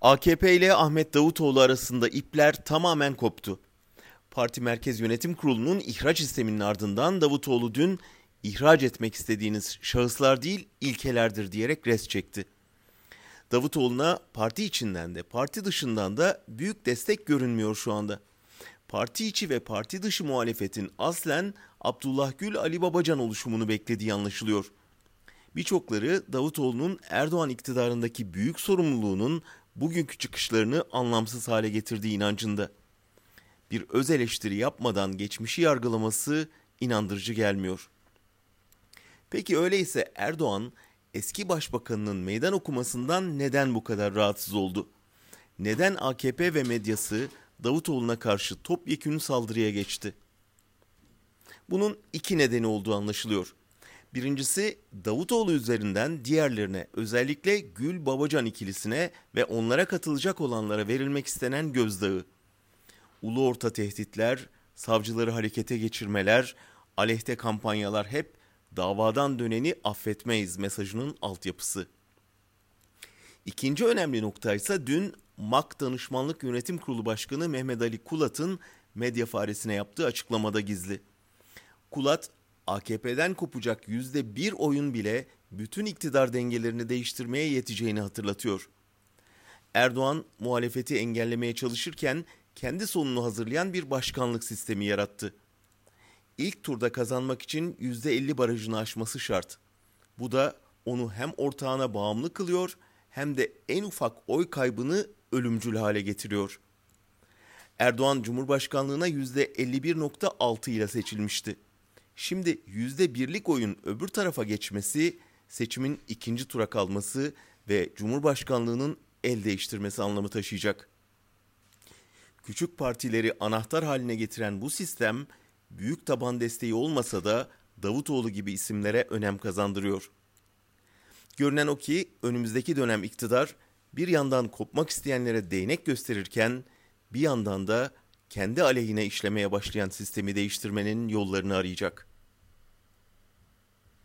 AKP ile Ahmet Davutoğlu arasında ipler tamamen koptu. Parti Merkez Yönetim Kurulu'nun ihraç isteminin ardından Davutoğlu dün ihraç etmek istediğiniz şahıslar değil ilkelerdir diyerek res çekti. Davutoğlu'na parti içinden de parti dışından da büyük destek görünmüyor şu anda. Parti içi ve parti dışı muhalefetin aslen Abdullah Gül Ali Babacan oluşumunu beklediği anlaşılıyor. Birçokları Davutoğlu'nun Erdoğan iktidarındaki büyük sorumluluğunun bugünkü çıkışlarını anlamsız hale getirdiği inancında. Bir öz eleştiri yapmadan geçmişi yargılaması inandırıcı gelmiyor. Peki öyleyse Erdoğan eski başbakanının meydan okumasından neden bu kadar rahatsız oldu? Neden AKP ve medyası Davutoğlu'na karşı topyekün saldırıya geçti? Bunun iki nedeni olduğu anlaşılıyor. Birincisi Davutoğlu üzerinden diğerlerine özellikle Gül Babacan ikilisine ve onlara katılacak olanlara verilmek istenen gözdağı. Ulu orta tehditler, savcıları harekete geçirmeler, aleyhte kampanyalar hep davadan döneni affetmeyiz mesajının altyapısı. İkinci önemli nokta ise dün MAK Danışmanlık Yönetim Kurulu Başkanı Mehmet Ali Kulat'ın medya faresine yaptığı açıklamada gizli. Kulat, AKP'den kopacak yüzde bir oyun bile bütün iktidar dengelerini değiştirmeye yeteceğini hatırlatıyor. Erdoğan muhalefeti engellemeye çalışırken kendi sonunu hazırlayan bir başkanlık sistemi yarattı. İlk turda kazanmak için yüzde 50 barajını aşması şart. Bu da onu hem ortağına bağımlı kılıyor hem de en ufak oy kaybını ölümcül hale getiriyor. Erdoğan Cumhurbaşkanlığına %51.6 ile seçilmişti. Şimdi yüzde birlik oyun öbür tarafa geçmesi seçimin ikinci tura kalması ve Cumhurbaşkanlığının el değiştirmesi anlamı taşıyacak. Küçük partileri anahtar haline getiren bu sistem büyük taban desteği olmasa da Davutoğlu gibi isimlere önem kazandırıyor. Görünen o ki önümüzdeki dönem iktidar bir yandan kopmak isteyenlere değnek gösterirken bir yandan da kendi aleyhine işlemeye başlayan sistemi değiştirmenin yollarını arayacak.